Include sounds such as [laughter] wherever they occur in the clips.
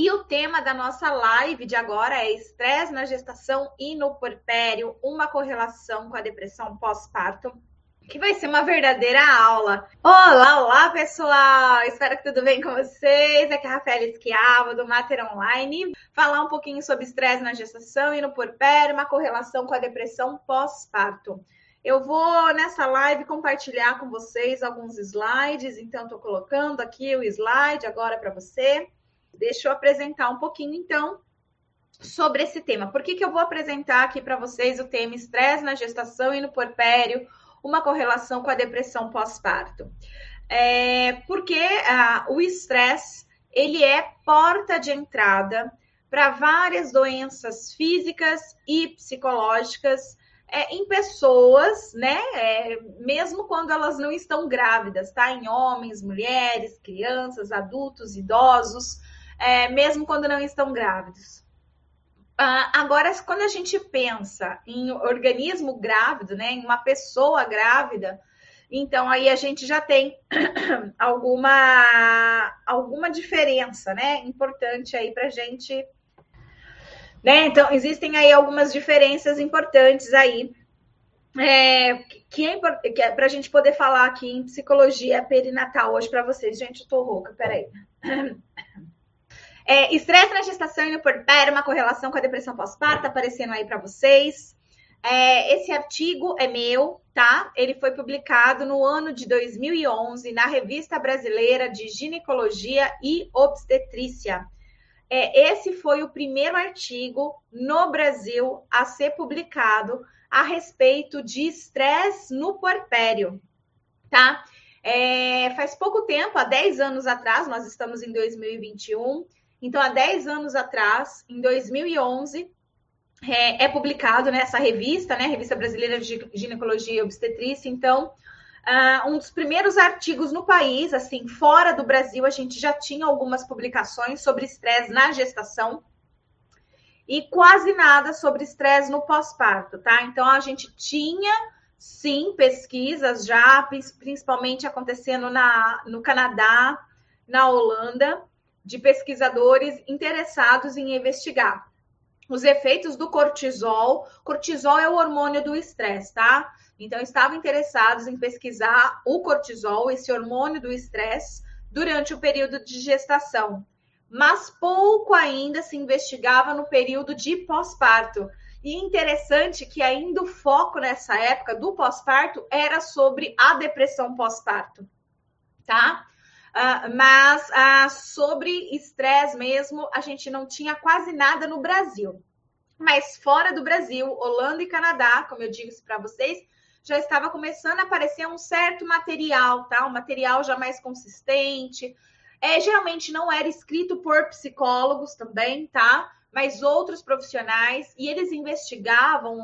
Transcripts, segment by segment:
E o tema da nossa live de agora é estresse na gestação e no porpério, uma correlação com a depressão pós-parto que vai ser uma verdadeira aula. Olá, olá, pessoal! Espero que tudo bem com vocês. Aqui é a Rafaela Esquiava, do Mater Online. Falar um pouquinho sobre estresse na gestação e no porpério, uma correlação com a depressão pós-parto. Eu vou, nessa live, compartilhar com vocês alguns slides, então estou colocando aqui o slide agora para você. Deixa eu apresentar um pouquinho, então, sobre esse tema. Por que, que eu vou apresentar aqui para vocês o tema estresse na gestação e no porpério, uma correlação com a depressão pós-parto. É, porque ah, o estresse ele é porta de entrada para várias doenças físicas e psicológicas é, em pessoas, né? É, mesmo quando elas não estão grávidas, tá? Em homens, mulheres, crianças, adultos, idosos, é, mesmo quando não estão grávidos. Uh, agora, quando a gente pensa em organismo grávido, né, em uma pessoa grávida, então aí a gente já tem [clears throat] alguma, alguma diferença, né, importante aí para gente, né? Então existem aí algumas diferenças importantes aí é, que é, é para a gente poder falar aqui em psicologia perinatal hoje para vocês. Gente, eu tô louca, peraí. [clears throat] É, estresse na gestação e no porpério, uma correlação com a depressão pós-parto, tá aparecendo aí para vocês. É, esse artigo é meu, tá? Ele foi publicado no ano de 2011 na Revista Brasileira de Ginecologia e Obstetrícia. É, esse foi o primeiro artigo no Brasil a ser publicado a respeito de estresse no porpério, tá? É, faz pouco tempo, há 10 anos atrás, nós estamos em 2021, então, há 10 anos atrás, em 2011, é, é publicado nessa revista, né, Revista Brasileira de Ginecologia e Obstetrícia. Então, uh, um dos primeiros artigos no país, assim, fora do Brasil, a gente já tinha algumas publicações sobre estresse na gestação e quase nada sobre estresse no pós-parto, tá? Então, a gente tinha sim pesquisas já, principalmente acontecendo na, no Canadá, na Holanda, de pesquisadores interessados em investigar os efeitos do cortisol. Cortisol é o hormônio do estresse, tá? Então, estavam interessados em pesquisar o cortisol, esse hormônio do estresse, durante o período de gestação. Mas pouco ainda se investigava no período de pós-parto. E interessante que ainda o foco nessa época do pós-parto era sobre a depressão pós-parto, tá? Uh, mas uh, sobre estresse mesmo, a gente não tinha quase nada no Brasil. Mas fora do Brasil, Holanda e Canadá, como eu disse para vocês, já estava começando a aparecer um certo material, tá? Um material já mais consistente. É, geralmente não era escrito por psicólogos também, tá? Mas outros profissionais, e eles investigavam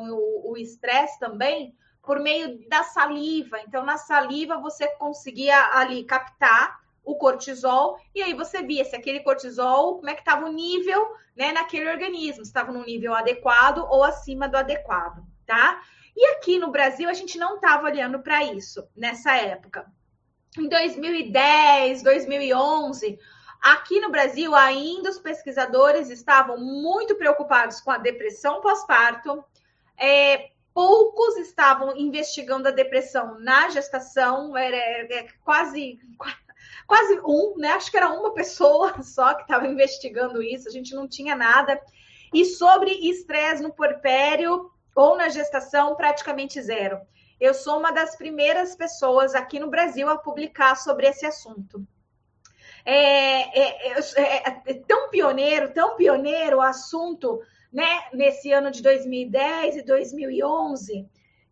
o estresse também por meio da saliva. Então, na saliva você conseguia ali captar o cortisol, e aí você via se aquele cortisol, como é que estava o nível, né, naquele organismo, estava no nível adequado ou acima do adequado, tá? E aqui no Brasil a gente não estava olhando para isso nessa época. Em 2010, 2011, aqui no Brasil ainda os pesquisadores estavam muito preocupados com a depressão pós-parto. É, poucos estavam investigando a depressão na gestação, era, era quase quase um, né? Acho que era uma pessoa [laughs] só que estava investigando isso, a gente não tinha nada. E sobre estresse no porpério ou na gestação, praticamente zero. Eu sou uma das primeiras pessoas aqui no Brasil a publicar sobre esse assunto. É, é, é, é, é tão pioneiro, tão pioneiro o assunto, né, nesse ano de 2010 e 2011,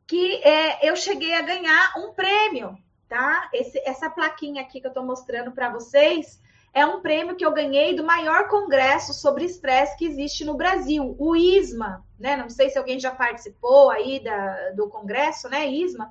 que é, eu cheguei a ganhar um prêmio tá? Esse, essa plaquinha aqui que eu estou mostrando para vocês é um prêmio que eu ganhei do maior congresso sobre estresse que existe no Brasil, o ISMA, né? Não sei se alguém já participou aí da, do congresso, né, ISMA,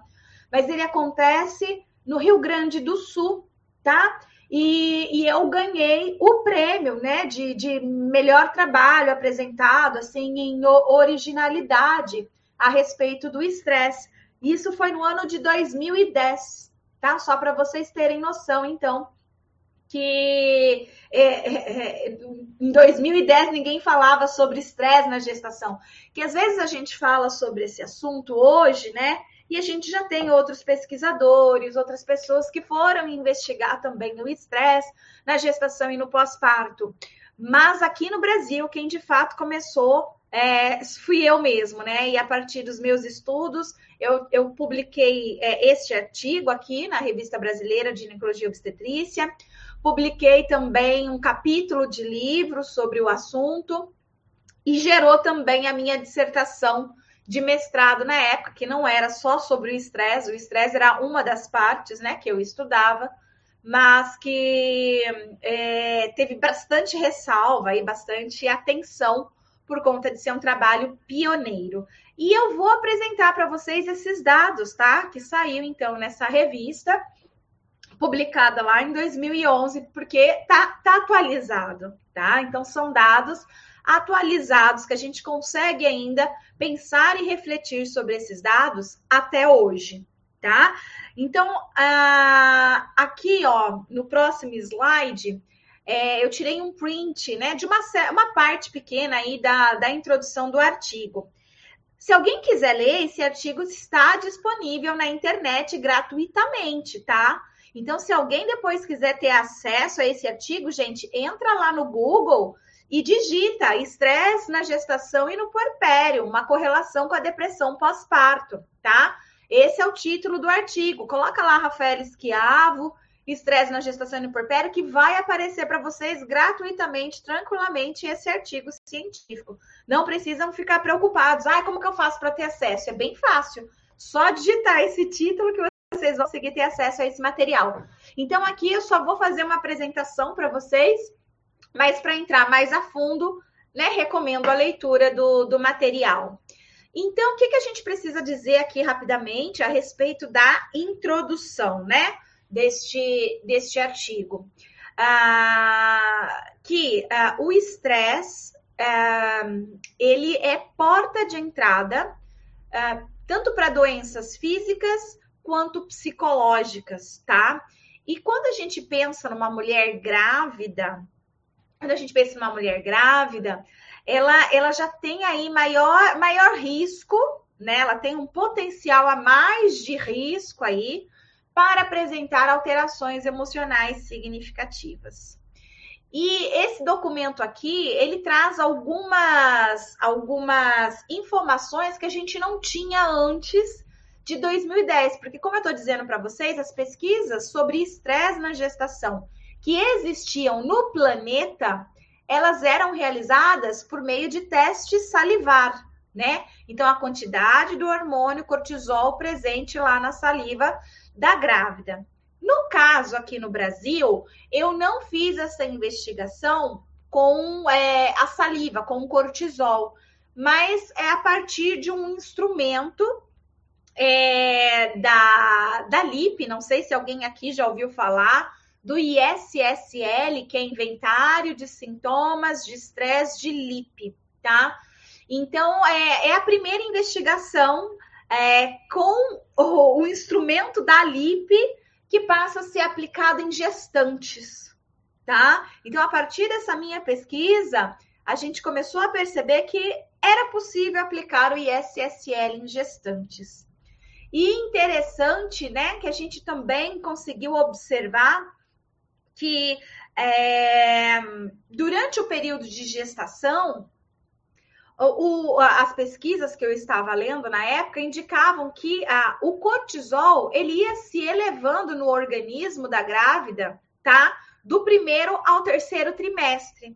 mas ele acontece no Rio Grande do Sul, tá? E, e eu ganhei o prêmio, né, de, de melhor trabalho apresentado, assim, em originalidade a respeito do estresse. Isso foi no ano de 2010 tá? Só para vocês terem noção, então, que é, é, é em 2010 ninguém falava sobre estresse na gestação. Que às vezes a gente fala sobre esse assunto hoje, né? E a gente já tem outros pesquisadores, outras pessoas que foram investigar também o estresse na gestação e no pós-parto. Mas aqui no Brasil, quem de fato começou é, fui eu mesmo, né? E a partir dos meus estudos, eu, eu publiquei é, este artigo aqui na Revista Brasileira de Ginecologia e Obstetrícia, publiquei também um capítulo de livro sobre o assunto e gerou também a minha dissertação de mestrado na época, que não era só sobre o estresse, o estresse era uma das partes né, que eu estudava, mas que é, teve bastante ressalva e bastante atenção por conta de ser um trabalho pioneiro. E eu vou apresentar para vocês esses dados, tá? Que saiu então nessa revista publicada lá em 2011, porque tá, tá atualizado, tá? Então são dados atualizados que a gente consegue ainda pensar e refletir sobre esses dados até hoje, tá? Então, ah, aqui, ó, no próximo slide, é, eu tirei um print, né, de uma, uma parte pequena aí da, da introdução do artigo. Se alguém quiser ler, esse artigo está disponível na internet gratuitamente, tá? Então, se alguém depois quiser ter acesso a esse artigo, gente, entra lá no Google e digita estresse na gestação e no puerpério, uma correlação com a depressão pós-parto, tá? Esse é o título do artigo. Coloca lá Rafael Esquiavo, estresse na gestação puerpério, que vai aparecer para vocês gratuitamente, tranquilamente, esse artigo científico. Não precisam ficar preocupados. Ah, como que eu faço para ter acesso? É bem fácil. Só digitar esse título que vocês vão conseguir ter acesso a esse material. Então, aqui eu só vou fazer uma apresentação para vocês, mas para entrar mais a fundo, né, recomendo a leitura do, do material. Então, o que, que a gente precisa dizer aqui rapidamente a respeito da introdução, né? Deste, deste artigo. Ah, que ah, o estresse ah, ele é porta de entrada ah, tanto para doenças físicas quanto psicológicas, tá? E quando a gente pensa numa mulher grávida, quando a gente pensa numa mulher grávida, ela, ela já tem aí maior, maior risco, né? Ela tem um potencial a mais de risco aí para apresentar alterações emocionais significativas. E esse documento aqui, ele traz algumas, algumas informações que a gente não tinha antes de 2010, porque como eu estou dizendo para vocês, as pesquisas sobre estresse na gestação que existiam no planeta, elas eram realizadas por meio de testes salivar, né? Então a quantidade do hormônio cortisol presente lá na saliva da grávida. No caso aqui no Brasil, eu não fiz essa investigação com é, a saliva, com o cortisol, mas é a partir de um instrumento é, da, da LIP, não sei se alguém aqui já ouviu falar, do ISSL, que é Inventário de Sintomas de Estresse de LIP, tá? Então, é, é a primeira investigação é, com o, o instrumento da LIP que passa a ser aplicado em gestantes, tá? Então, a partir dessa minha pesquisa, a gente começou a perceber que era possível aplicar o ISSL em gestantes. E interessante, né, que a gente também conseguiu observar que é, durante o período de gestação, o, as pesquisas que eu estava lendo na época indicavam que a, o cortisol ele ia se elevando no organismo da grávida, tá? Do primeiro ao terceiro trimestre.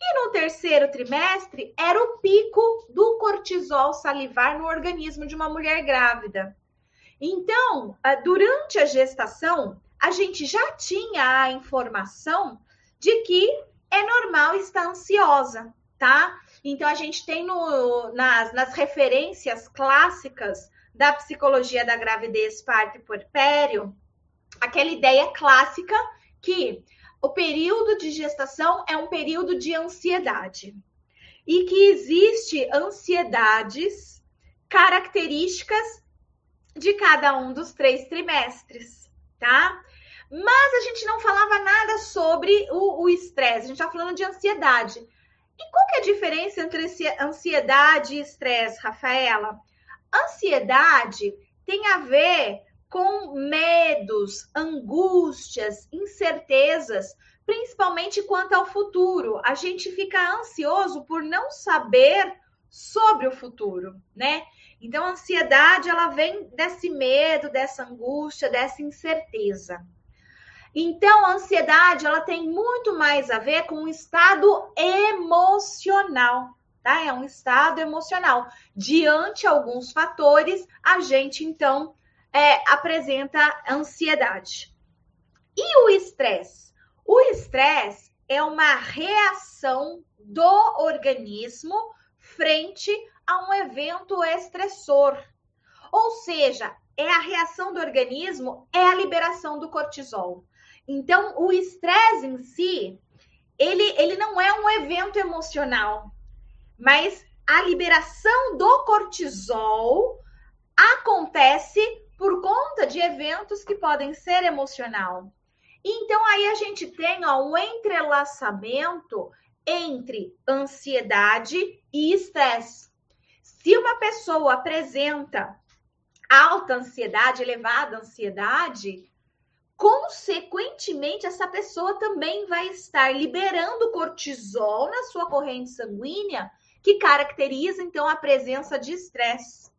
E no terceiro trimestre era o pico do cortisol salivar no organismo de uma mulher grávida. Então, durante a gestação, a gente já tinha a informação de que é normal estar ansiosa, tá? Então, a gente tem no, nas, nas referências clássicas da psicologia da gravidez, parto e puerpério, aquela ideia clássica que o período de gestação é um período de ansiedade e que existe ansiedades características de cada um dos três trimestres, tá? Mas a gente não falava nada sobre o estresse, a gente está falando de ansiedade. E qual é a diferença entre ansiedade e estresse, Rafaela? Ansiedade tem a ver com medos, angústias, incertezas, principalmente quanto ao futuro. A gente fica ansioso por não saber sobre o futuro, né? Então, a ansiedade ela vem desse medo, dessa angústia, dessa incerteza. Então, a ansiedade ela tem muito mais a ver com um estado emocional, tá? É um estado emocional. Diante alguns fatores, a gente então é, apresenta ansiedade. E o estresse? O estresse é uma reação do organismo frente a um evento estressor. Ou seja, é a reação do organismo, é a liberação do cortisol. Então, o estresse em si, ele, ele não é um evento emocional, mas a liberação do cortisol acontece por conta de eventos que podem ser emocional. Então aí a gente tem ó, um entrelaçamento entre ansiedade e estresse. Se uma pessoa apresenta alta ansiedade, elevada ansiedade, consequentemente essa pessoa também vai estar liberando cortisol na sua corrente sanguínea, que caracteriza então a presença de estresse,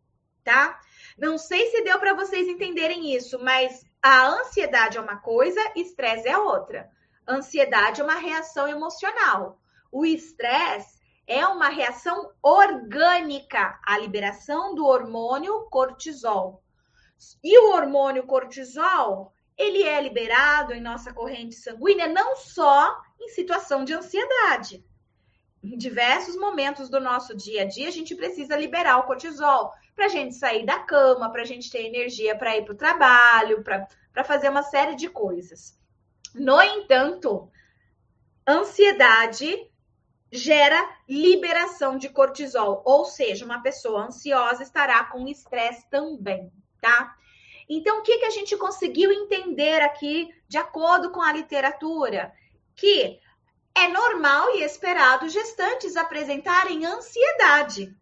tá? Não sei se deu para vocês entenderem isso, mas a ansiedade é uma coisa, estresse é outra. Ansiedade é uma reação emocional. O estresse é uma reação orgânica à liberação do hormônio cortisol. E o hormônio cortisol, ele é liberado em nossa corrente sanguínea não só em situação de ansiedade. Em diversos momentos do nosso dia a dia, a gente precisa liberar o cortisol para a gente sair da cama, para a gente ter energia para ir para o trabalho, para fazer uma série de coisas. No entanto, ansiedade gera liberação de cortisol, ou seja, uma pessoa ansiosa estará com estresse também, tá? Então, o que, que a gente conseguiu entender aqui, de acordo com a literatura? Que é normal e esperado gestantes apresentarem ansiedade.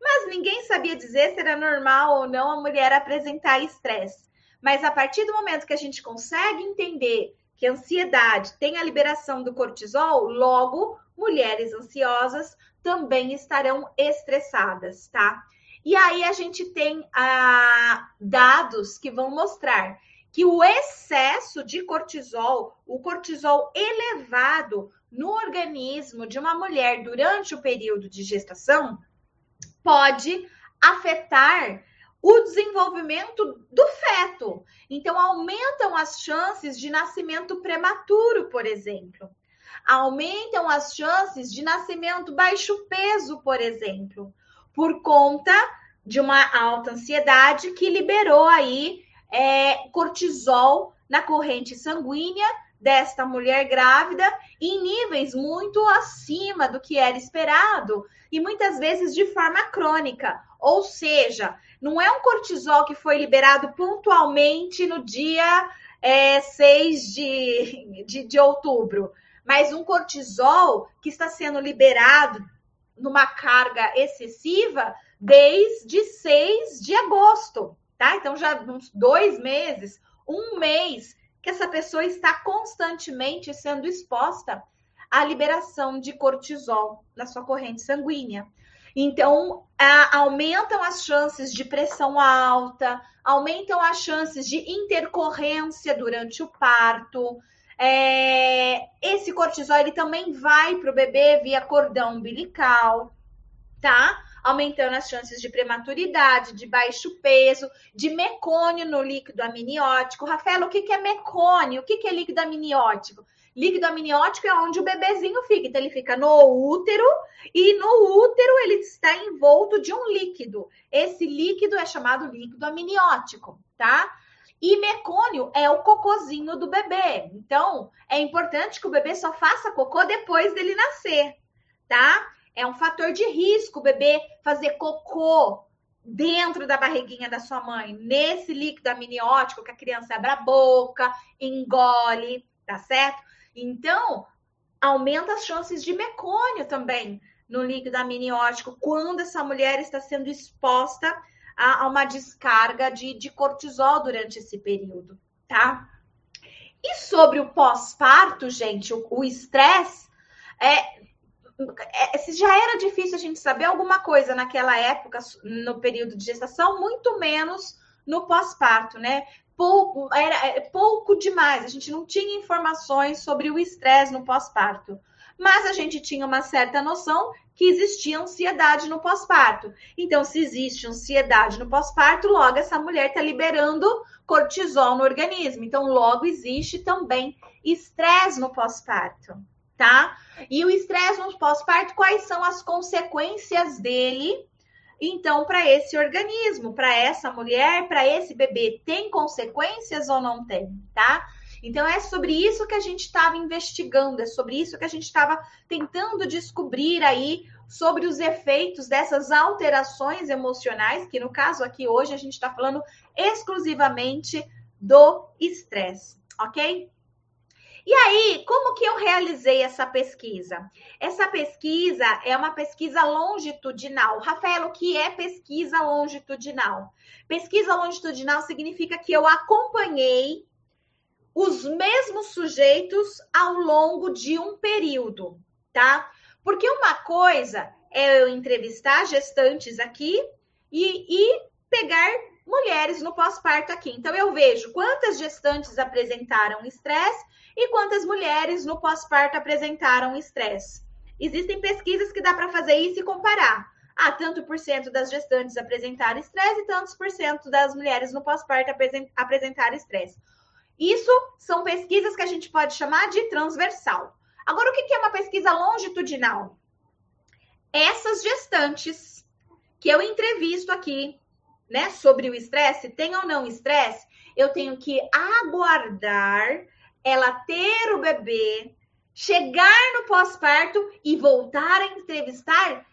Mas ninguém sabia dizer se era normal ou não a mulher apresentar estresse. Mas a partir do momento que a gente consegue entender que a ansiedade tem a liberação do cortisol, logo mulheres ansiosas também estarão estressadas, tá? E aí a gente tem ah, dados que vão mostrar que o excesso de cortisol, o cortisol elevado no organismo de uma mulher durante o período de gestação, pode afetar o desenvolvimento do feto. Então, aumentam as chances de nascimento prematuro, por exemplo. Aumentam as chances de nascimento baixo peso, por exemplo, por conta de uma alta ansiedade que liberou aí é, cortisol na corrente sanguínea desta mulher grávida em níveis muito acima do que era esperado e muitas vezes de forma crônica. Ou seja, não é um cortisol que foi liberado pontualmente no dia é, 6 de, de, de outubro, mas um cortisol que está sendo liberado numa carga excessiva desde 6 de agosto, tá? Então, já uns dois meses, um mês que essa pessoa está constantemente sendo exposta à liberação de cortisol na sua corrente sanguínea. Então, a, aumentam as chances de pressão alta, aumentam as chances de intercorrência durante o parto. É, esse cortisol ele também vai para o bebê via cordão umbilical, tá? aumentando as chances de prematuridade, de baixo peso, de mecônio no líquido amniótico. Rafael, o que é mecônio? O que é líquido amniótico? Líquido amniótico é onde o bebezinho fica. Então, ele fica no útero e no útero ele está envolto de um líquido. Esse líquido é chamado líquido amniótico, tá? E mecônio é o cocozinho do bebê. Então, é importante que o bebê só faça cocô depois dele nascer, tá? É um fator de risco o bebê fazer cocô dentro da barriguinha da sua mãe, nesse líquido amniótico que a criança abre a boca, engole, tá certo? Então, aumenta as chances de mecônio também no líquido amniótico quando essa mulher está sendo exposta a, a uma descarga de, de cortisol durante esse período, tá? E sobre o pós-parto, gente, o estresse, é, é, se já era difícil a gente saber alguma coisa naquela época, no período de gestação, muito menos no pós-parto, né? Pouco, era é, pouco demais, a gente não tinha informações sobre o estresse no pós-parto. Mas a gente tinha uma certa noção que existia ansiedade no pós-parto. Então, se existe ansiedade no pós-parto, logo essa mulher está liberando cortisol no organismo. Então, logo existe também estresse no pós-parto tá? E o estresse no pós-parto, quais são as consequências dele? Então, para esse organismo, para essa mulher, para esse bebê, tem consequências ou não tem, tá? Então, é sobre isso que a gente estava investigando, é sobre isso que a gente estava tentando descobrir aí sobre os efeitos dessas alterações emocionais, que no caso aqui hoje a gente está falando exclusivamente do estresse, ok? E aí, como que eu realizei essa pesquisa? Essa pesquisa é uma pesquisa longitudinal. Rafael, o que é pesquisa longitudinal? Pesquisa longitudinal significa que eu acompanhei os mesmos sujeitos ao longo de um período, tá? Porque uma coisa é eu entrevistar gestantes aqui e, e pegar mulheres no pós-parto aqui. Então, eu vejo quantas gestantes apresentaram estresse e quantas mulheres no pós-parto apresentaram estresse. Existem pesquisas que dá para fazer isso e comparar. Ah, tanto por cento das gestantes apresentaram estresse e tantos por cento das mulheres no pós-parto apresentaram estresse. Isso são pesquisas que a gente pode chamar de transversal. Agora, o que é uma pesquisa longitudinal? Essas gestantes que eu entrevisto aqui, né, sobre o estresse, tem ou não estresse, eu tenho que aguardar ela ter o bebê, chegar no pós-parto e voltar a entrevistar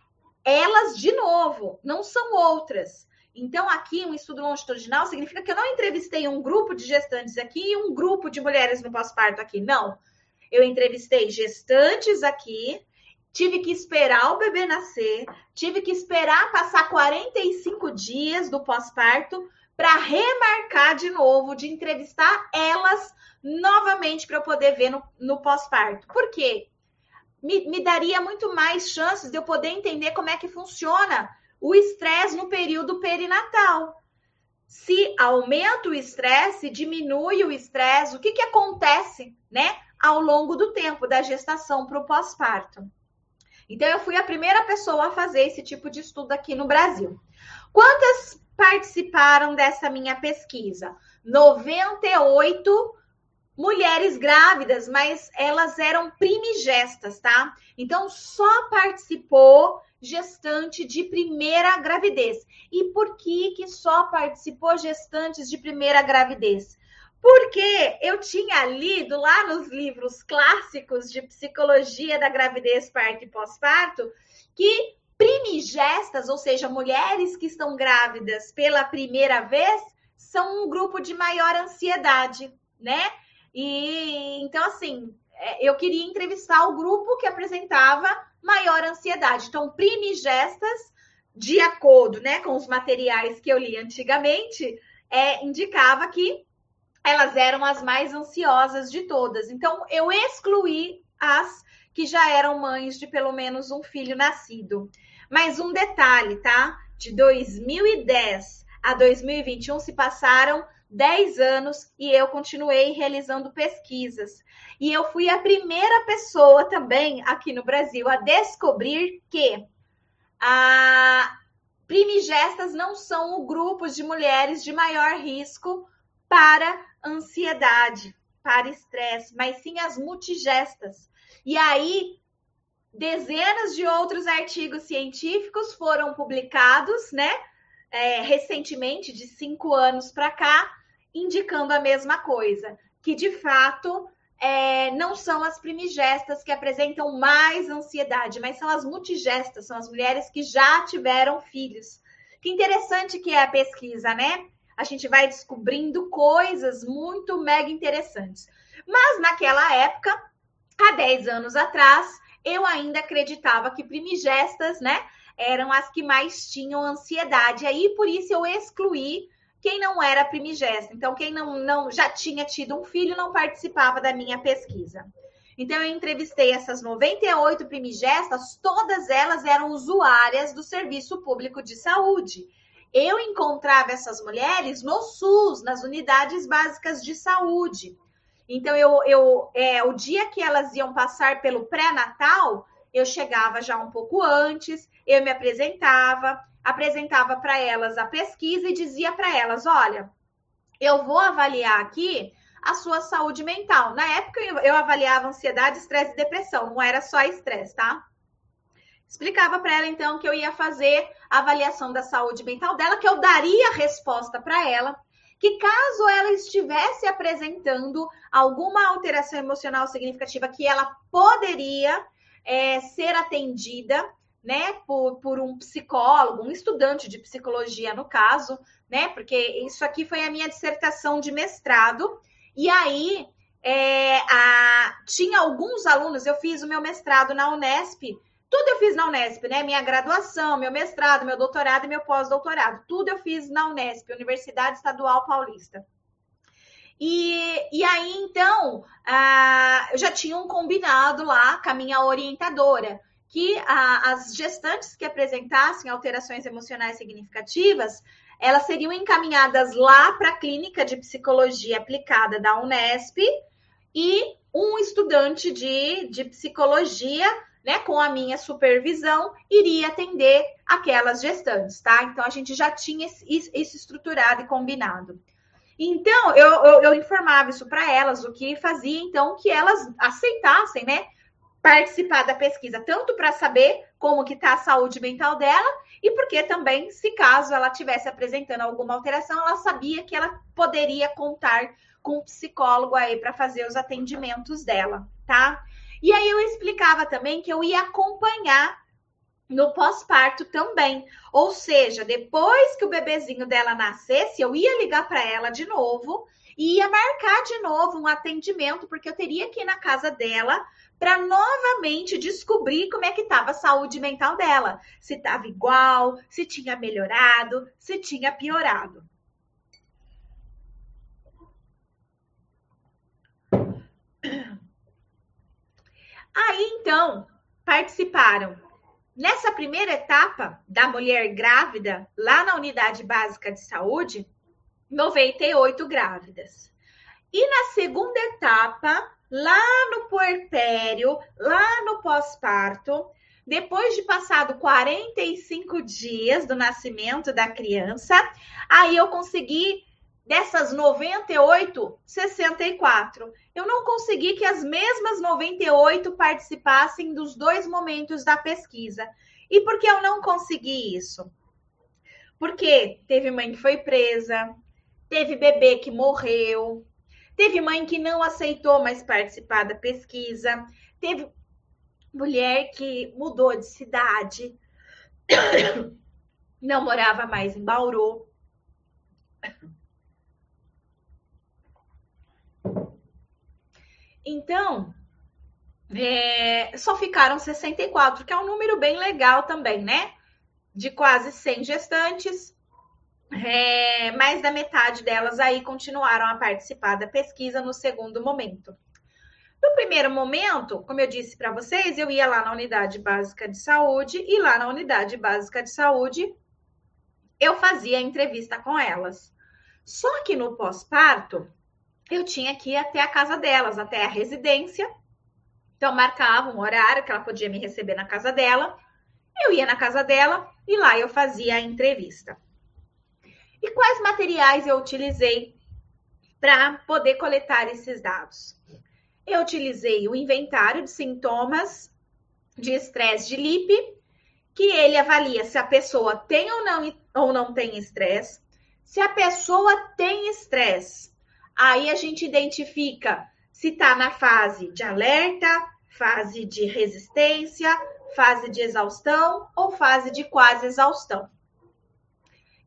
elas de novo, não são outras. Então, aqui, um estudo longitudinal significa que eu não entrevistei um grupo de gestantes aqui e um grupo de mulheres no pós-parto aqui. Não. Eu entrevistei gestantes aqui, tive que esperar o bebê nascer, tive que esperar passar 45 dias do pós-parto para remarcar de novo, de entrevistar elas novamente para eu poder ver no, no pós-parto. Por quê? Me, me daria muito mais chances de eu poder entender como é que funciona o estresse no período perinatal. Se aumenta o estresse, diminui o estresse, o que, que acontece, né, ao longo do tempo da gestação para o pós-parto? Então, eu fui a primeira pessoa a fazer esse tipo de estudo aqui no Brasil. Quantas participaram dessa minha pesquisa? 98 mulheres grávidas, mas elas eram primigestas, tá? Então, só participou gestante de primeira gravidez. E por que que só participou gestantes de primeira gravidez? Porque eu tinha lido lá nos livros clássicos de psicologia da gravidez, parto e pós-parto, que primigestas, ou seja, mulheres que estão grávidas pela primeira vez, são um grupo de maior ansiedade, né? E então, assim, é, eu queria entrevistar o grupo que apresentava maior ansiedade. Então, primigestas, de acordo né, com os materiais que eu li antigamente, é, indicava que elas eram as mais ansiosas de todas. Então, eu excluí as que já eram mães de pelo menos um filho nascido. Mas um detalhe, tá? De 2010 a 2021 se passaram 10 anos e eu continuei realizando pesquisas. E eu fui a primeira pessoa também aqui no Brasil a descobrir que a primigestas não são o grupo de mulheres de maior risco para ansiedade, para estresse, mas sim as multigestas. E aí, dezenas de outros artigos científicos foram publicados, né? É, recentemente, de cinco anos para cá, indicando a mesma coisa, que de fato é, não são as primigestas que apresentam mais ansiedade, mas são as multigestas, são as mulheres que já tiveram filhos, Que interessante que é a pesquisa, né? A gente vai descobrindo coisas muito mega interessantes. Mas naquela época, há 10 anos atrás, eu ainda acreditava que primigestas, né, eram as que mais tinham ansiedade. Aí por isso eu excluí quem não era primigesta. Então, quem não, não já tinha tido um filho não participava da minha pesquisa. Então, eu entrevistei essas 98 primigestas, todas elas eram usuárias do Serviço Público de Saúde. Eu encontrava essas mulheres no SUS, nas unidades básicas de saúde. Então, eu, eu é, o dia que elas iam passar pelo pré-natal, eu chegava já um pouco antes, eu me apresentava, apresentava para elas a pesquisa e dizia para elas: olha, eu vou avaliar aqui a sua saúde mental. Na época, eu avaliava ansiedade, estresse e depressão, não era só estresse, tá? Explicava para ela, então, que eu ia fazer a avaliação da saúde mental dela, que eu daria a resposta para ela, que caso ela estivesse apresentando alguma alteração emocional significativa, que ela poderia é, ser atendida, né, por, por um psicólogo, um estudante de psicologia, no caso, né, porque isso aqui foi a minha dissertação de mestrado, e aí é, a, tinha alguns alunos, eu fiz o meu mestrado na Unesp, tudo eu fiz na Unesp, né? Minha graduação, meu mestrado, meu doutorado e meu pós-doutorado. Tudo eu fiz na Unesp, Universidade Estadual Paulista. E, e aí, então, eu já tinha um combinado lá com a minha orientadora, que ah, as gestantes que apresentassem alterações emocionais significativas, elas seriam encaminhadas lá para a clínica de psicologia aplicada da Unesp e um estudante de, de psicologia né, com a minha supervisão, iria atender aquelas gestantes, tá? Então a gente já tinha isso estruturado e combinado. Então eu, eu, eu informava isso para elas, o que fazia então que elas aceitassem, né, participar da pesquisa, tanto para saber como que está a saúde mental dela e porque também, se caso ela estivesse apresentando alguma alteração, ela sabia que ela poderia contar com um psicólogo aí para fazer os atendimentos dela, tá? E aí eu explicava também que eu ia acompanhar no pós-parto também. Ou seja, depois que o bebezinho dela nascesse, eu ia ligar para ela de novo e ia marcar de novo um atendimento, porque eu teria que ir na casa dela para novamente descobrir como é que estava a saúde mental dela, se estava igual, se tinha melhorado, se tinha piorado. Aí então participaram nessa primeira etapa da mulher grávida, lá na unidade básica de saúde, 98 grávidas. E na segunda etapa, lá no puerpério, lá no pós-parto, depois de passado 45 dias do nascimento da criança, aí eu consegui Dessas 98, 64. Eu não consegui que as mesmas 98 participassem dos dois momentos da pesquisa. E por que eu não consegui isso? Porque teve mãe que foi presa, teve bebê que morreu, teve mãe que não aceitou mais participar da pesquisa, teve mulher que mudou de cidade, [coughs] não morava mais em Bauru. Então, é, só ficaram 64, que é um número bem legal também, né? De quase 100 gestantes, é, mais da metade delas aí continuaram a participar da pesquisa no segundo momento. No primeiro momento, como eu disse para vocês, eu ia lá na unidade básica de saúde e lá na unidade básica de saúde eu fazia entrevista com elas. Só que no pós-parto, eu tinha que ir até a casa delas, até a residência. Então, marcava um horário que ela podia me receber na casa dela. Eu ia na casa dela e lá eu fazia a entrevista. E quais materiais eu utilizei para poder coletar esses dados? Eu utilizei o inventário de sintomas de estresse de LIP, que ele avalia se a pessoa tem ou não, ou não tem estresse. Se a pessoa tem estresse, Aí a gente identifica se está na fase de alerta, fase de resistência, fase de exaustão ou fase de quase exaustão.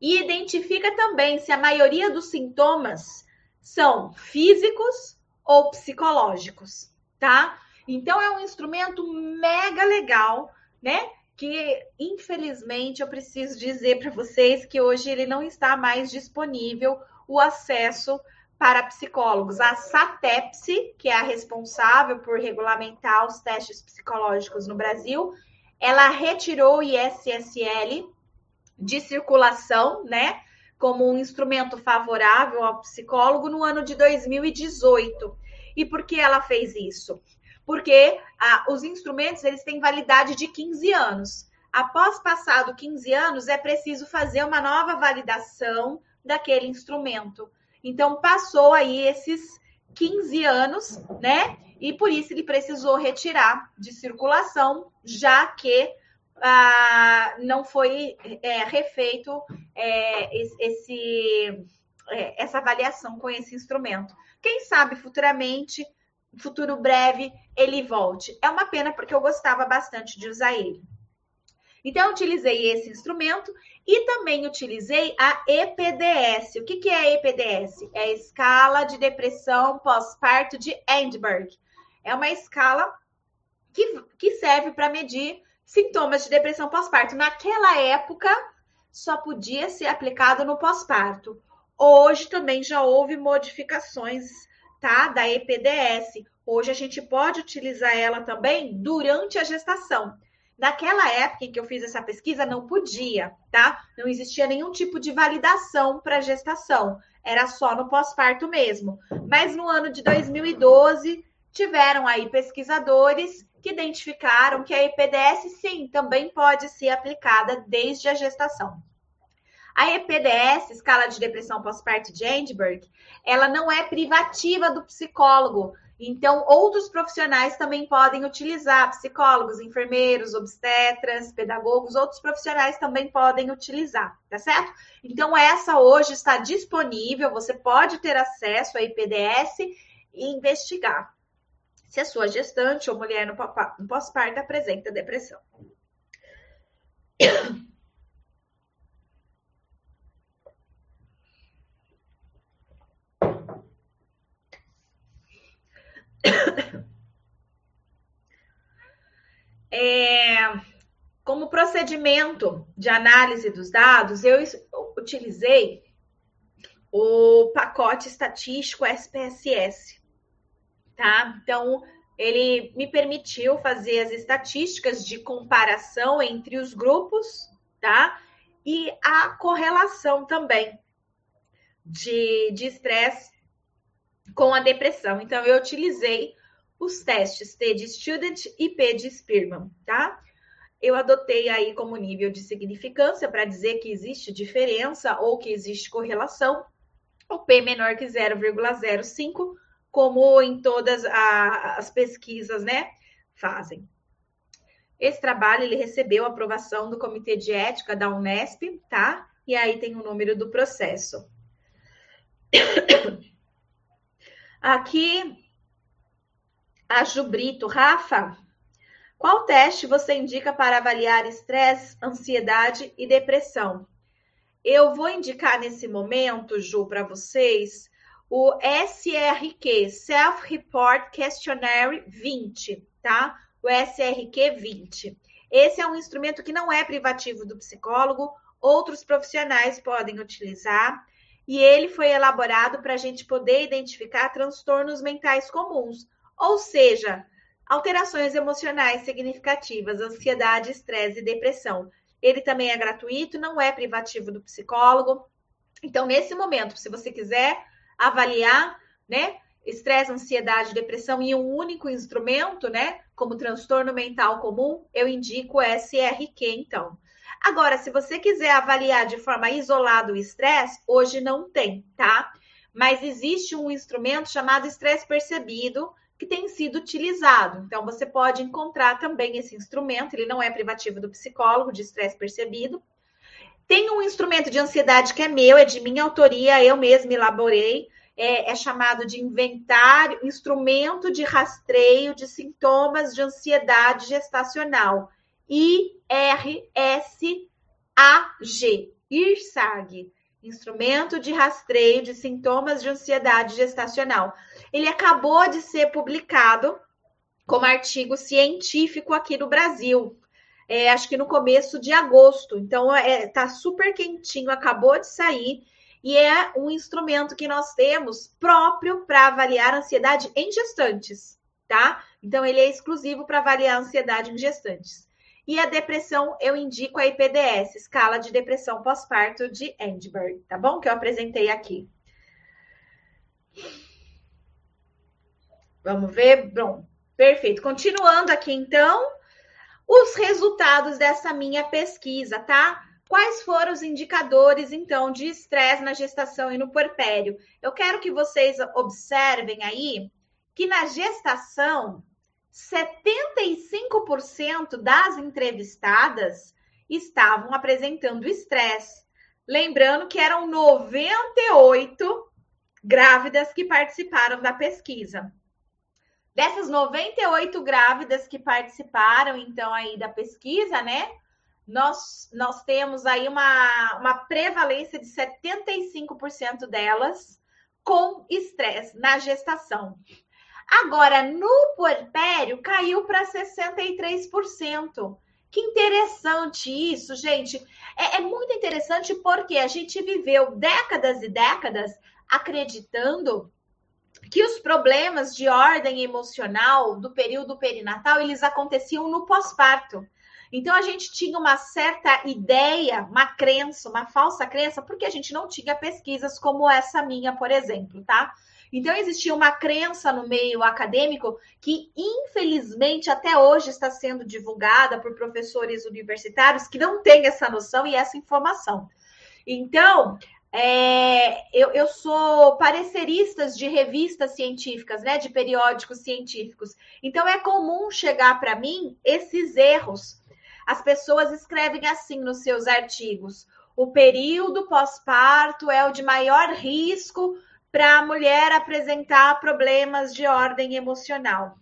E identifica também se a maioria dos sintomas são físicos ou psicológicos, tá? Então é um instrumento mega legal, né? Que infelizmente eu preciso dizer para vocês que hoje ele não está mais disponível o acesso para psicólogos. A SATEPSE, que é a responsável por regulamentar os testes psicológicos no Brasil, ela retirou o ISSL de circulação, né, como um instrumento favorável ao psicólogo no ano de 2018. E por que ela fez isso? Porque ah, os instrumentos eles têm validade de 15 anos. Após passado 15 anos, é preciso fazer uma nova validação daquele instrumento. Então, passou aí esses 15 anos, né? E por isso ele precisou retirar de circulação, já que ah, não foi é, refeito é, esse, é, essa avaliação com esse instrumento. Quem sabe futuramente, futuro breve, ele volte. É uma pena porque eu gostava bastante de usar ele. Então, utilizei esse instrumento e também utilizei a EPDS. O que, que é a EPDS? É a escala de depressão pós-parto de Edinburgh. É uma escala que, que serve para medir sintomas de depressão pós-parto. Naquela época, só podia ser aplicado no pós-parto. Hoje também já houve modificações, tá? Da EPDS. Hoje a gente pode utilizar ela também durante a gestação. Naquela época em que eu fiz essa pesquisa, não podia, tá? Não existia nenhum tipo de validação para gestação, era só no pós-parto mesmo. Mas no ano de 2012, tiveram aí pesquisadores que identificaram que a EPDS, sim, também pode ser aplicada desde a gestação. A EPDS, escala de depressão pós-parto de Edinburgh, ela não é privativa do psicólogo, então, outros profissionais também podem utilizar, psicólogos, enfermeiros, obstetras, pedagogos, outros profissionais também podem utilizar, tá certo? Então, essa hoje está disponível, você pode ter acesso à IPDS e investigar se a sua gestante ou mulher no pós-parto apresenta depressão. É, como procedimento de análise dos dados, eu utilizei o pacote estatístico SPSS, tá? Então, ele me permitiu fazer as estatísticas de comparação entre os grupos, tá? E a correlação também de estresse com a depressão. Então, eu utilizei os testes T de Student e P de Spearman, tá? Eu adotei aí como nível de significância para dizer que existe diferença ou que existe correlação, o P menor que 0,05, como em todas a, as pesquisas, né, fazem. Esse trabalho ele recebeu aprovação do Comitê de Ética da Unesp, tá? E aí tem o número do processo. [coughs] Aqui, a Jubrito. Rafa, qual teste você indica para avaliar estresse, ansiedade e depressão? Eu vou indicar nesse momento, Ju, para vocês, o SRQ, Self-Report Questionnaire 20, tá? O SRQ 20. Esse é um instrumento que não é privativo do psicólogo, outros profissionais podem utilizar e ele foi elaborado para a gente poder identificar transtornos mentais comuns, ou seja, alterações emocionais significativas, ansiedade, estresse e depressão. Ele também é gratuito, não é privativo do psicólogo. Então, nesse momento, se você quiser avaliar, né, estresse, ansiedade, depressão em um único instrumento, né, como transtorno mental comum, eu indico o SRQ, então. Agora, se você quiser avaliar de forma isolada o estresse, hoje não tem, tá? Mas existe um instrumento chamado estresse percebido que tem sido utilizado. Então, você pode encontrar também esse instrumento, ele não é privativo do psicólogo, de estresse percebido. Tem um instrumento de ansiedade que é meu, é de minha autoria, eu mesma elaborei. É, é chamado de inventário, instrumento de rastreio de sintomas de ansiedade gestacional. IRSAG, IRSAG, Instrumento de Rastreio de Sintomas de Ansiedade Gestacional. Ele acabou de ser publicado como artigo científico aqui no Brasil. É, acho que no começo de agosto. Então, é, tá super quentinho, acabou de sair. E é um instrumento que nós temos próprio para avaliar ansiedade em gestantes, tá? Então, ele é exclusivo para avaliar ansiedade em gestantes. E a depressão, eu indico a IPDS, Escala de Depressão Pós-Parto de Edinburgh, tá bom? Que eu apresentei aqui. Vamos ver? Bom, perfeito. Continuando aqui, então, os resultados dessa minha pesquisa, tá? Quais foram os indicadores, então, de estresse na gestação e no puerpério? Eu quero que vocês observem aí que na gestação 75% das entrevistadas estavam apresentando estresse. Lembrando que eram 98 grávidas que participaram da pesquisa. Dessas 98 grávidas que participaram, então, aí da pesquisa, né? Nós, nós temos aí uma, uma prevalência de 75% delas com estresse na gestação. Agora, no puerpério, caiu para 63%. Que interessante isso, gente. É, é, muito interessante porque a gente viveu décadas e décadas acreditando que os problemas de ordem emocional do período perinatal eles aconteciam no pós-parto. Então a gente tinha uma certa ideia, uma crença, uma falsa crença, porque a gente não tinha pesquisas como essa minha, por exemplo, tá? Então, existia uma crença no meio acadêmico que, infelizmente, até hoje está sendo divulgada por professores universitários que não têm essa noção e essa informação. Então, é, eu, eu, sou parecerista de revistas científicas, né, de periódicos científicos. Então, é comum chegar para mim esses erros. As pessoas escrevem assim nos seus artigos: o período pós-parto é o de maior risco para a mulher apresentar problemas de ordem emocional.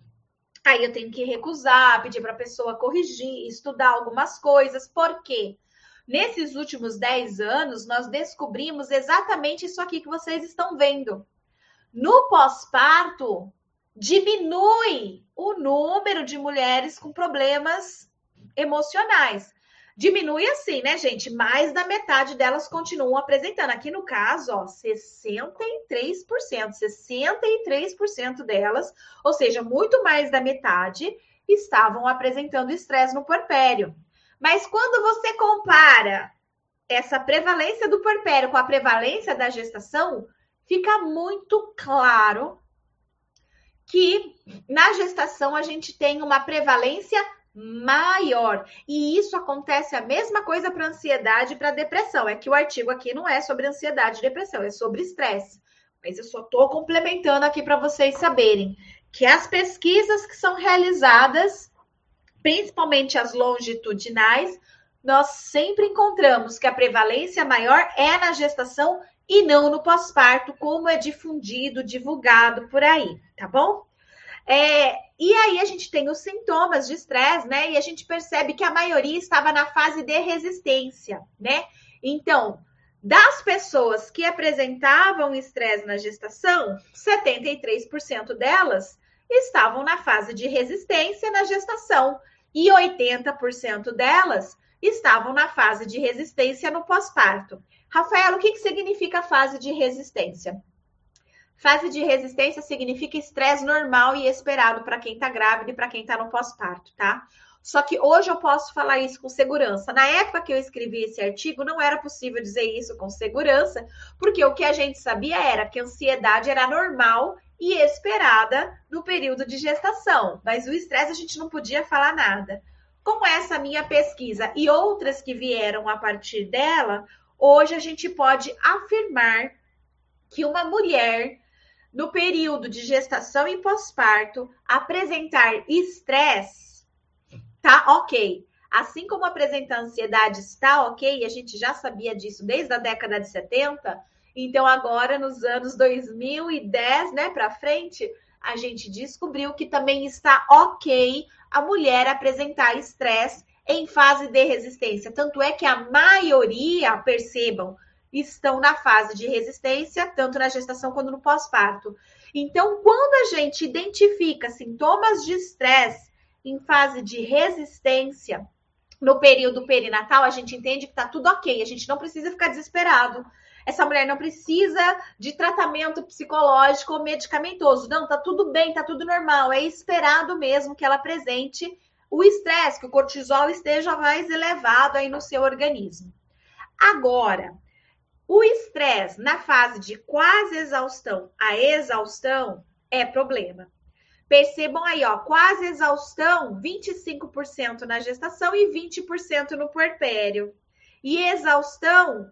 Aí eu tenho que recusar, pedir para a pessoa corrigir, estudar algumas coisas. Por quê? Nesses últimos 10 anos, nós descobrimos exatamente isso aqui que vocês estão vendo. No pós-parto, diminui o número de mulheres com problemas emocionais diminui assim, né, gente? Mais da metade delas continuam apresentando. Aqui no caso, ó, 63%, 63% delas, ou seja, muito mais da metade, estavam apresentando estresse no puerpério. Mas quando você compara essa prevalência do puerpério com a prevalência da gestação, fica muito claro que na gestação a gente tem uma prevalência maior. E isso acontece a mesma coisa para ansiedade e para depressão. É que o artigo aqui não é sobre ansiedade e depressão, é sobre estresse. Mas eu só estou complementando aqui para vocês saberem que as pesquisas que são realizadas, principalmente as longitudinais, nós sempre encontramos que a prevalência maior é na gestação e não no pós-parto, como é difundido, divulgado por aí, tá bom? É, e aí a gente tem os sintomas de estresse, né? E a gente percebe que a maioria estava na fase de resistência, né? Então, das pessoas que apresentavam estresse na gestação, 73% delas estavam na fase de resistência na gestação e 80% delas estavam na fase de resistência no pós-parto. Rafaela, o que, que significa fase de resistência? Fase de resistência significa estresse normal e esperado para quem está grávida e para quem está no pós-parto, tá? Só que hoje eu posso falar isso com segurança. Na época que eu escrevi esse artigo, não era possível dizer isso com segurança, porque o que a gente sabia era que a ansiedade era normal e esperada no período de gestação, mas o estresse a gente não podia falar nada. Com essa minha pesquisa e outras que vieram a partir dela, hoje a gente pode afirmar que uma mulher no período de gestação e pós-parto, apresentar estresse, tá ok. Assim como apresentar ansiedade está ok, a gente já sabia disso desde a década de 70, então agora nos anos 2010, né, para frente, a gente descobriu que também está ok a mulher apresentar estresse em fase de resistência. Tanto é que a maioria, percebam, estão na fase de resistência, tanto na gestação quanto no pós-parto. Então, quando a gente identifica sintomas de estresse em fase de resistência, no período perinatal, a gente entende que está tudo ok, a gente não precisa ficar desesperado. Essa mulher não precisa de tratamento psicológico ou medicamentoso. Não, tá tudo bem, tá tudo normal. É esperado mesmo que ela apresente o estresse, que o cortisol esteja mais elevado aí no seu organismo. Agora, o estresse na fase de quase exaustão a exaustão é problema. Percebam aí, ó, quase exaustão, 25% na gestação e 20% no puerpério. E exaustão,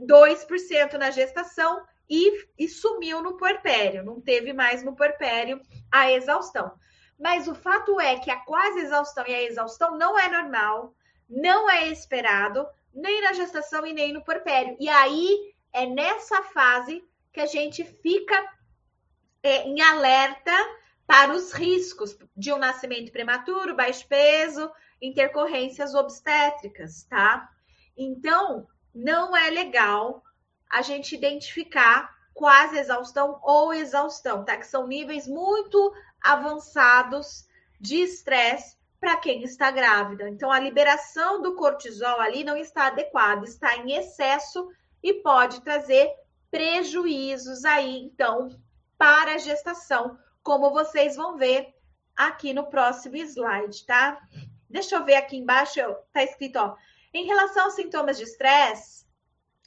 2% na gestação e, e sumiu no puerpério. Não teve mais no puerpério a exaustão. Mas o fato é que a quase exaustão e a exaustão não é normal, não é esperado, nem na gestação e nem no puerpério. E aí é nessa fase que a gente fica é, em alerta para os riscos de um nascimento prematuro, baixo peso, intercorrências obstétricas, tá? Então, não é legal a gente identificar quase exaustão ou exaustão, tá? Que são níveis muito avançados de estresse para quem está grávida. Então, a liberação do cortisol ali não está adequada, está em excesso e pode trazer prejuízos aí, então, para a gestação, como vocês vão ver aqui no próximo slide, tá? Deixa eu ver aqui embaixo, tá escrito, ó, em relação aos sintomas de estresse,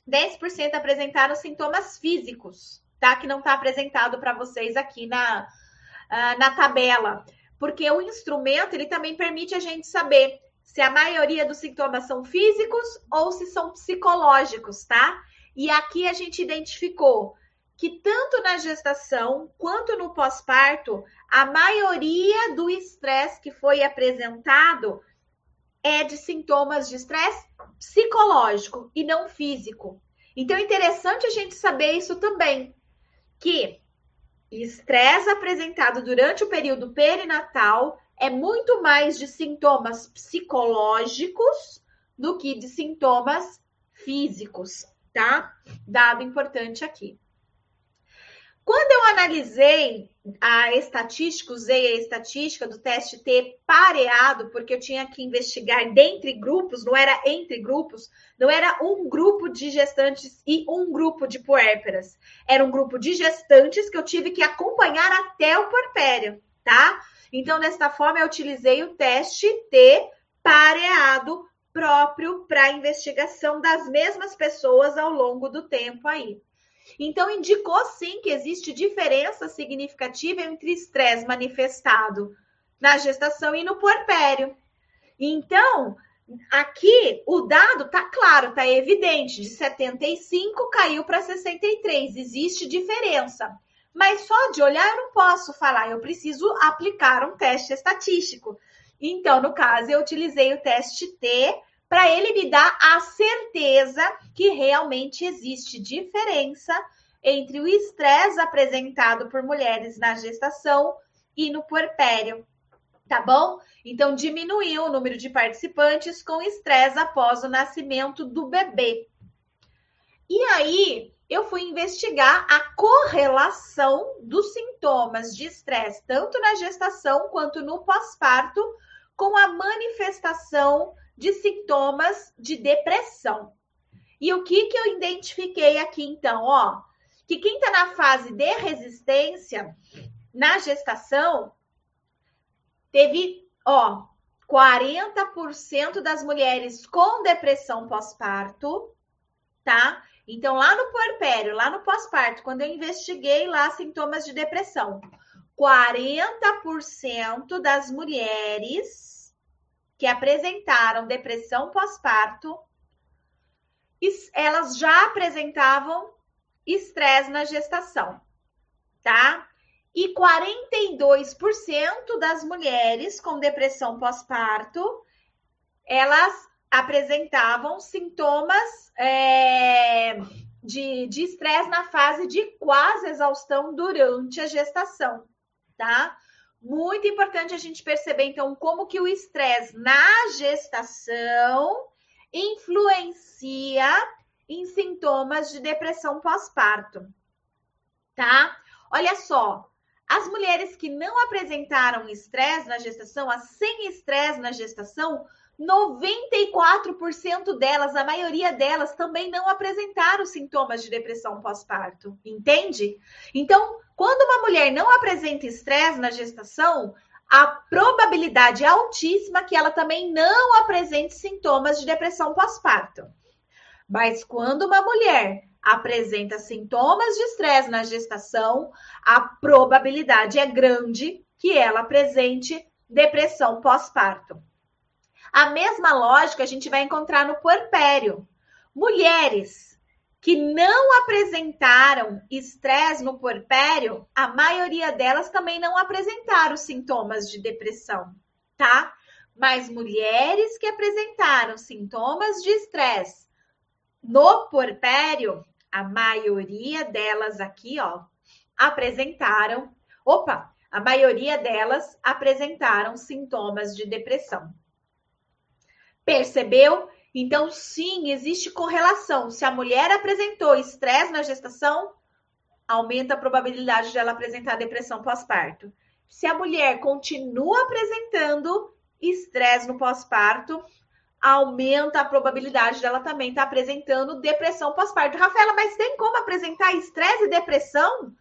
10% apresentaram sintomas físicos, tá? Que não está apresentado para vocês aqui na, uh, na tabela. Porque o instrumento, ele também permite a gente saber se a maioria dos sintomas são físicos ou se são psicológicos, tá? E aqui a gente identificou que tanto na gestação quanto no pós-parto, a maioria do estresse que foi apresentado é de sintomas de estresse psicológico e não físico. Então é interessante a gente saber isso também, que estresse apresentado durante o período perinatal é muito mais de sintomas psicológicos do que de sintomas físicos, tá? Dado importante aqui. Quando eu analisei a estatística, usei a estatística do teste T pareado, porque eu tinha que investigar dentre grupos, não era entre grupos, não era um grupo de gestantes e um grupo de puérperas. Era um grupo de gestantes que eu tive que acompanhar até o puerpério, tá? Então, desta forma, eu utilizei o teste T pareado próprio para investigação das mesmas pessoas ao longo do tempo aí. Então, indicou sim que existe diferença significativa entre estresse manifestado na gestação e no puerpério. Então, aqui o dado tá claro, tá evidente, de 75 caiu para 63, existe diferença. Mas só de olhar eu não posso falar, eu preciso aplicar um teste estatístico. Então, no caso, eu utilizei o teste T para ele me dar a certeza que realmente existe diferença entre o estresse apresentado por mulheres na gestação e no puerpério, tá bom? Então, diminuiu o número de participantes com estresse após o nascimento do bebê. E aí, eu fui investigar a correlação dos sintomas de estresse, tanto na gestação quanto no pós-parto, com a manifestação de sintomas de depressão. E o que, que eu identifiquei aqui, então? Ó, que quem está na fase de resistência, na gestação, teve, ó, 40% das mulheres com depressão pós-parto, tá? Então, lá no puerpério, lá no pós-parto, quando eu investiguei lá sintomas de depressão, 40% das mulheres que apresentaram depressão pós-parto, elas já apresentavam estresse na gestação, tá? E 42% das mulheres com depressão pós-parto, elas apresentavam sintomas é, de estresse na fase de quase exaustão durante a gestação, tá? Muito importante a gente perceber, então, como que o estresse na gestação influencia em sintomas de depressão pós-parto, tá? Olha só, as mulheres que não apresentaram estresse na gestação, as sem estresse na gestação, 94% delas, a maioria delas, também não apresentaram sintomas de depressão pós-parto, entende? Então, quando uma mulher não apresenta estresse na gestação, a probabilidade é altíssima que ela também não apresente sintomas de depressão pós-parto. Mas quando uma mulher apresenta sintomas de estresse na gestação, a probabilidade é grande que ela apresente depressão pós-parto. A mesma lógica a gente vai encontrar no puerpério. Mulheres que não apresentaram estresse no puerpério, a maioria delas também não apresentaram sintomas de depressão, tá? Mas mulheres que apresentaram sintomas de estresse no puerpério, a maioria delas aqui, ó, apresentaram. Opa, a maioria delas apresentaram sintomas de depressão. Percebeu? Então, sim, existe correlação. Se a mulher apresentou estresse na gestação, aumenta a probabilidade de ela apresentar depressão pós-parto. Se a mulher continua apresentando estresse no pós-parto, aumenta a probabilidade dela também estar tá apresentando depressão pós-parto. Rafaela, mas tem como apresentar estresse e depressão?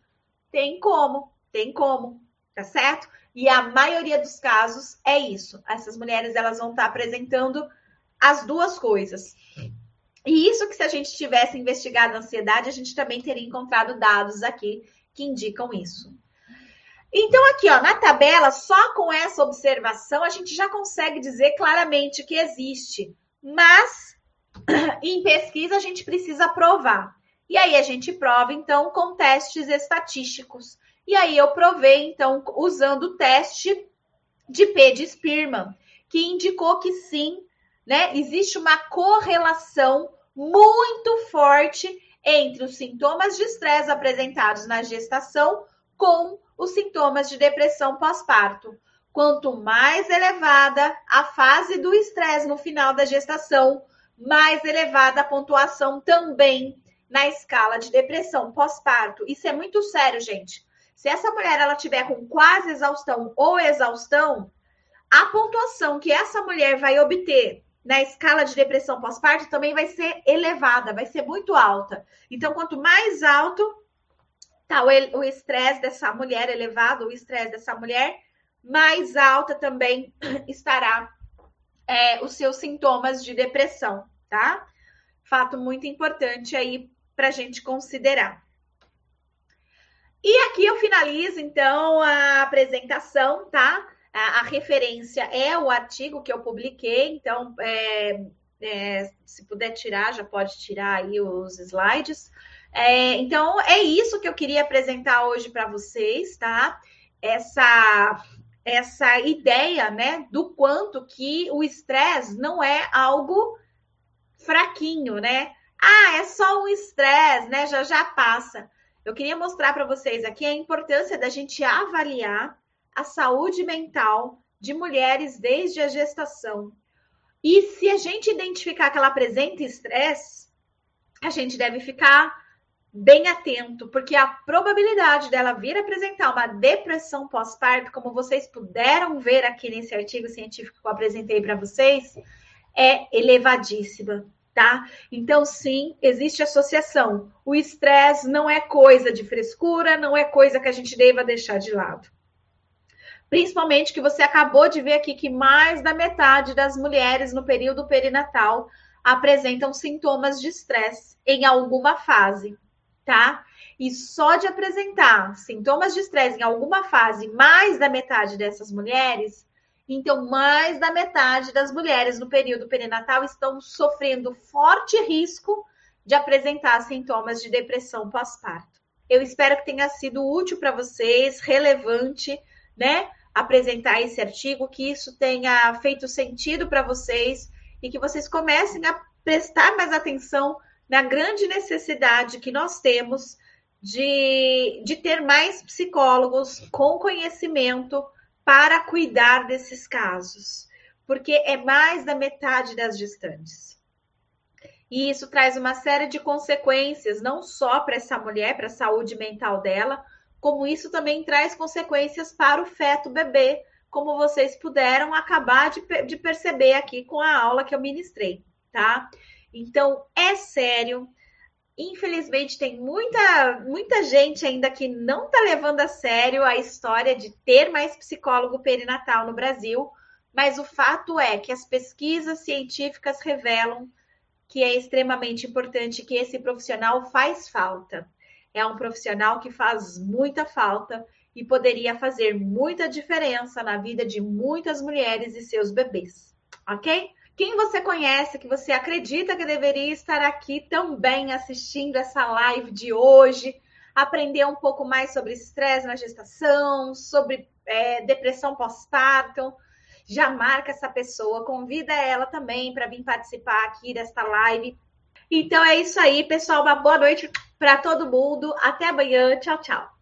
Tem como, tem como, tá certo? E a maioria dos casos é isso. Essas mulheres elas vão estar tá apresentando as duas coisas. E isso que se a gente tivesse investigado a ansiedade, a gente também teria encontrado dados aqui que indicam isso. Então, aqui, ó, na tabela, só com essa observação, a gente já consegue dizer claramente que existe. Mas, [clears throat] em pesquisa, a gente precisa provar. E aí, a gente prova, então, com testes estatísticos. E aí, eu provei, então, usando o teste de P de Spearman, que indicou que sim, né, existe uma correlação muito forte entre os sintomas de estresse apresentados na gestação com os sintomas de depressão pós-parto. Quanto mais elevada a fase do estresse no final da gestação, mais elevada a pontuação também na escala de depressão pós-parto. Isso é muito sério, gente. Se essa mulher ela tiver com quase exaustão ou exaustão, a pontuação que essa mulher vai obter na escala de depressão pós-parto também vai ser elevada, vai ser muito alta. Então, quanto mais alto, tá o estresse dessa mulher elevado, o estresse dessa mulher, mais alta também [clears throat] estará é, os seus sintomas de depressão, tá? Fato muito importante aí para a gente considerar. E aqui eu finalizo, então, a apresentação, tá? A, a referência é o artigo que eu publiquei, então, é, é, se puder tirar, já pode tirar aí os slides. É, então, é isso que eu queria apresentar hoje para vocês, tá? Essa, essa ideia, né, do quanto que o estresse não é algo fraquinho, né? Ah, é só um estresse, né? Já já passa. Eu queria mostrar para vocês aqui a importância da gente avaliar a saúde mental de mulheres desde a gestação. E se a gente identificar que ela apresenta estresse, a gente deve ficar bem atento, porque a probabilidade dela vir apresentar uma depressão pós-parto, como vocês puderam ver aqui nesse artigo científico que eu apresentei para vocês, é elevadíssima, tá? Então, sim, existe associação. O estresse não é coisa de frescura, não é coisa que a gente deva deixar de lado. Principalmente que você acabou de ver aqui que mais da metade das mulheres no período perinatal apresentam sintomas de estresse em alguma fase tá? E só de apresentar sintomas de estresse em alguma fase, mais da metade dessas mulheres, então mais da metade das mulheres no período perinatal estão sofrendo forte risco de apresentar sintomas de depressão pós-parto. Eu espero que tenha sido útil para vocês, relevante, né? Apresentar esse artigo, que isso tenha feito sentido para vocês e que vocês comecem a prestar mais atenção na grande necessidade que nós temos de, de ter mais psicólogos com conhecimento para cuidar desses casos, porque é mais da metade das gestantes. E isso traz uma série de consequências, não só para essa mulher, para a saúde mental dela, como isso também traz consequências para o feto bebê, como vocês puderam acabar de, de perceber aqui com a aula que eu ministrei, tá? Então, é sério. Infelizmente, tem muita, muita gente ainda que não está levando a sério a história de ter mais psicólogo perinatal no Brasil, mas o fato é que as pesquisas científicas revelam que é extremamente importante que esse profissional faz falta. É um profissional que faz muita falta e poderia fazer muita diferença na vida de muitas mulheres e seus bebês, ok? Quem você conhece que você acredita que deveria estar aqui também assistindo essa live de hoje, aprender um pouco mais sobre estresse na gestação, sobre é, depressão pós-parto, já marca essa pessoa, convida ela também para vir participar aqui desta live. Então é isso aí, pessoal. Uma boa noite para todo mundo. Até amanhã. Tchau, tchau.